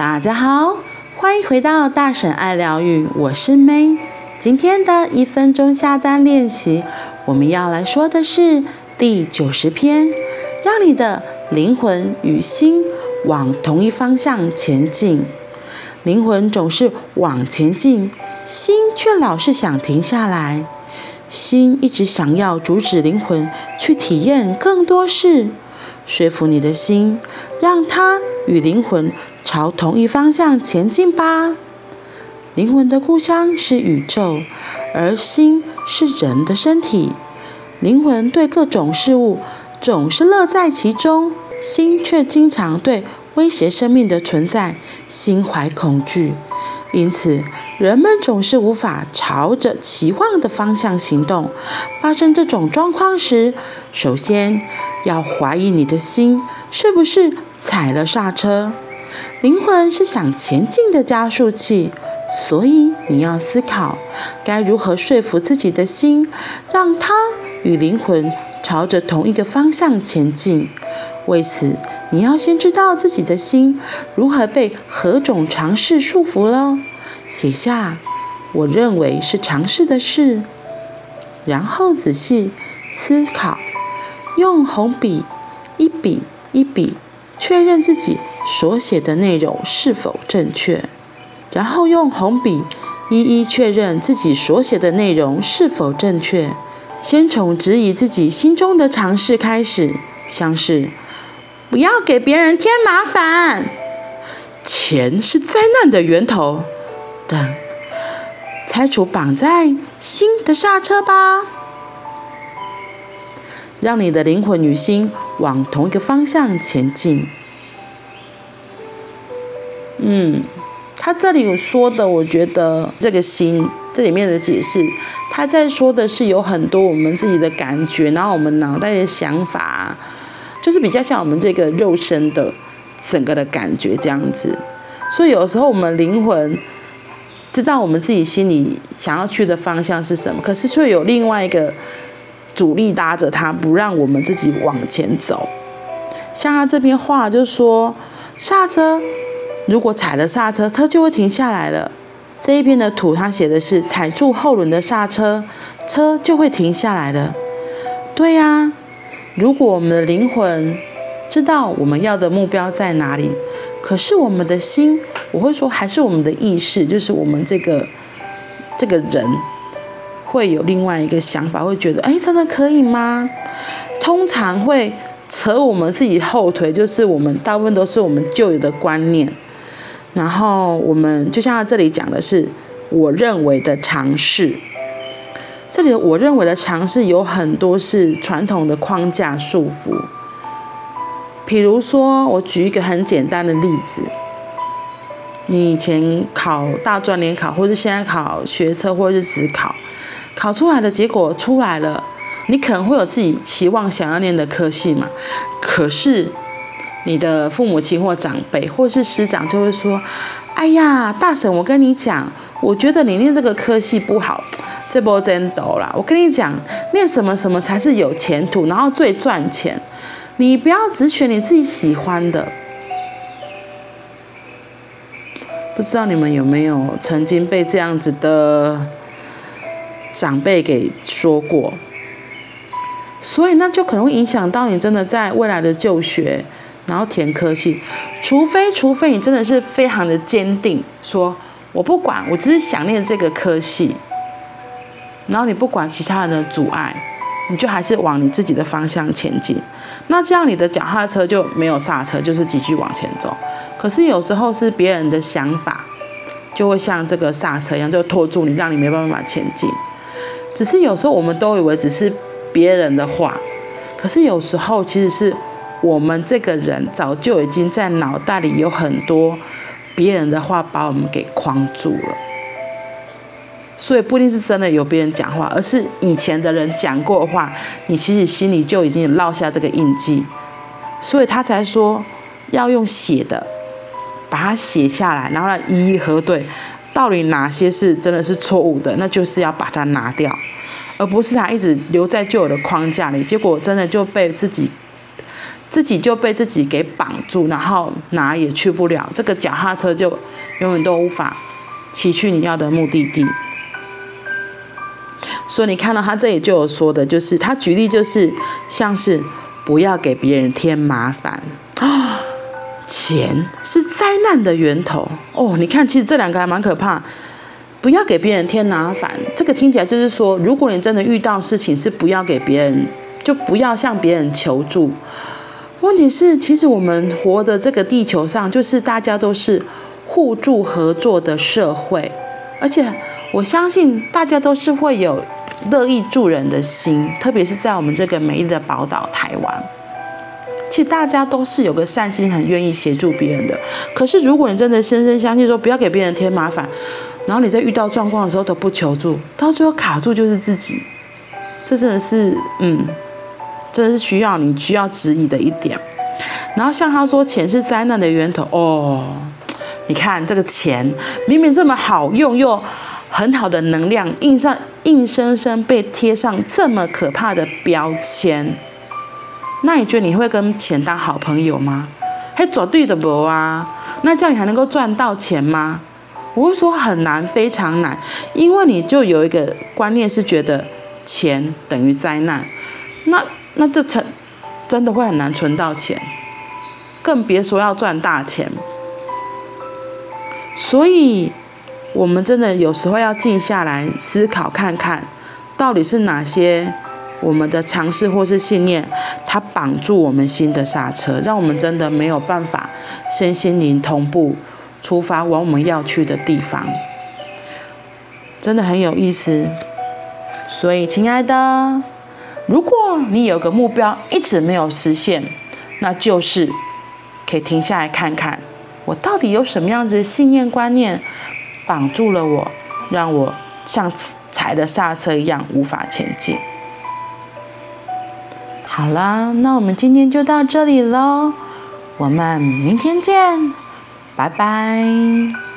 大家好，欢迎回到大婶爱疗愈，我是 May。今天的一分钟下单练习，我们要来说的是第九十篇，让你的灵魂与心往同一方向前进。灵魂总是往前进，心却老是想停下来。心一直想要阻止灵魂去体验更多事，说服你的心，让它与灵魂朝同一方向前进吧。灵魂的故乡是宇宙，而心是人的身体。灵魂对各种事物总是乐在其中，心却经常对威胁生命的存在心怀恐惧。因此，人们总是无法朝着期望的方向行动。发生这种状况时，首先要怀疑你的心是不是踩了刹车。灵魂是想前进的加速器，所以你要思考该如何说服自己的心，让它与灵魂朝着同一个方向前进。为此，你要先知道自己的心如何被何种尝试束缚了。写下我认为是尝试的事，然后仔细思考，用红笔一笔一笔确认自己所写的内容是否正确，然后用红笔一一确认自己所写的内容是否正确。先从质疑自己心中的常识开始，像是。不要给别人添麻烦，钱是灾难的源头等，拆除绑在心的刹车吧，让你的灵魂与心往同一个方向前进。嗯，他这里有说的，我觉得这个心这里面的解释，他在说的是有很多我们自己的感觉，然后我们脑袋的想法。就是比较像我们这个肉身的整个的感觉这样子，所以有时候我们灵魂知道我们自己心里想要去的方向是什么，可是却有另外一个阻力搭着它，不让我们自己往前走。像他这边话就说，刹车如果踩了刹车，车就会停下来了。这一边的图他写的是踩住后轮的刹车，车就会停下来了。对呀。如果我们的灵魂知道我们要的目标在哪里，可是我们的心，我会说还是我们的意识，就是我们这个这个人会有另外一个想法，会觉得，哎，真的可以吗？通常会扯我们自己后腿，就是我们大部分都是我们旧有的观念，然后我们就像他这里讲的是，我认为的尝试。这里我认为的尝试有很多是传统的框架束缚。比如说，我举一个很简单的例子：你以前考大专联考，或者现在考学测或者是指考，考出来的结果出来了，你可能会有自己期望想要念的科系嘛。可是你的父母亲或长辈或是师长就会说：“哎呀，大婶，我跟你讲，我觉得你念这个科系不好。”这波真抖啦！我跟你讲，念什么什么才是有前途，然后最赚钱。你不要只选你自己喜欢的。不知道你们有没有曾经被这样子的长辈给说过？所以那就可能会影响到你真的在未来的就学，然后填科系。除非除非你真的是非常的坚定，说我不管，我只是想念这个科系。然后你不管其他人的阻碍，你就还是往你自己的方向前进。那这样你的脚踏车就没有刹车，就是继续往前走。可是有时候是别人的想法，就会像这个刹车一样，就拖住你，让你没办法前进。只是有时候我们都以为只是别人的话，可是有时候其实是我们这个人早就已经在脑袋里有很多别人的话，把我们给框住了。所以不一定是真的有别人讲话，而是以前的人讲过的话，你其实心里就已经落下这个印记，所以他才说要用写的，把它写下来，然后来一一核对，到底哪些是真的是错误的，那就是要把它拿掉，而不是他一直留在旧有的框架里，结果真的就被自己自己就被自己给绑住，然后哪也去不了，这个脚踏车就永远都无法骑去你要的目的地。所以你看到他这里就有说的，就是他举例就是像是不要给别人添麻烦啊，钱是灾难的源头哦。你看，其实这两个还蛮可怕。不要给别人添麻烦，这个听起来就是说，如果你真的遇到事情，是不要给别人，就不要向别人求助。问题是，其实我们活的这个地球上，就是大家都是互助合作的社会，而且我相信大家都是会有乐意助人的心，特别是在我们这个美丽的宝岛台湾，其实大家都是有个善心，很愿意协助别人的。可是，如果你真的深深相信说，不要给别人添麻烦。然后你在遇到状况的时候都不求助，到最后卡住就是自己，这真的是，嗯，真是需要你需要质疑的一点。然后像他说，钱是灾难的源头哦，你看这个钱明明这么好用又很好的能量，硬上硬生生被贴上这么可怕的标签，那你觉得你会跟钱当好朋友吗？还绝对的不啊，那这样你还能够赚到钱吗？我会说很难，非常难，因为你就有一个观念是觉得钱等于灾难，那那这成真的会很难存到钱，更别说要赚大钱。所以，我们真的有时候要静下来思考，看看到底是哪些我们的尝试或是信念，它绑住我们心的刹车，让我们真的没有办法身心灵同步。出发往我们要去的地方，真的很有意思。所以，亲爱的，如果你有个目标一直没有实现，那就是可以停下来看看，我到底有什么样子的信念观念绑住了我，让我像踩了刹车一样无法前进。好了，那我们今天就到这里喽，我们明天见。拜拜。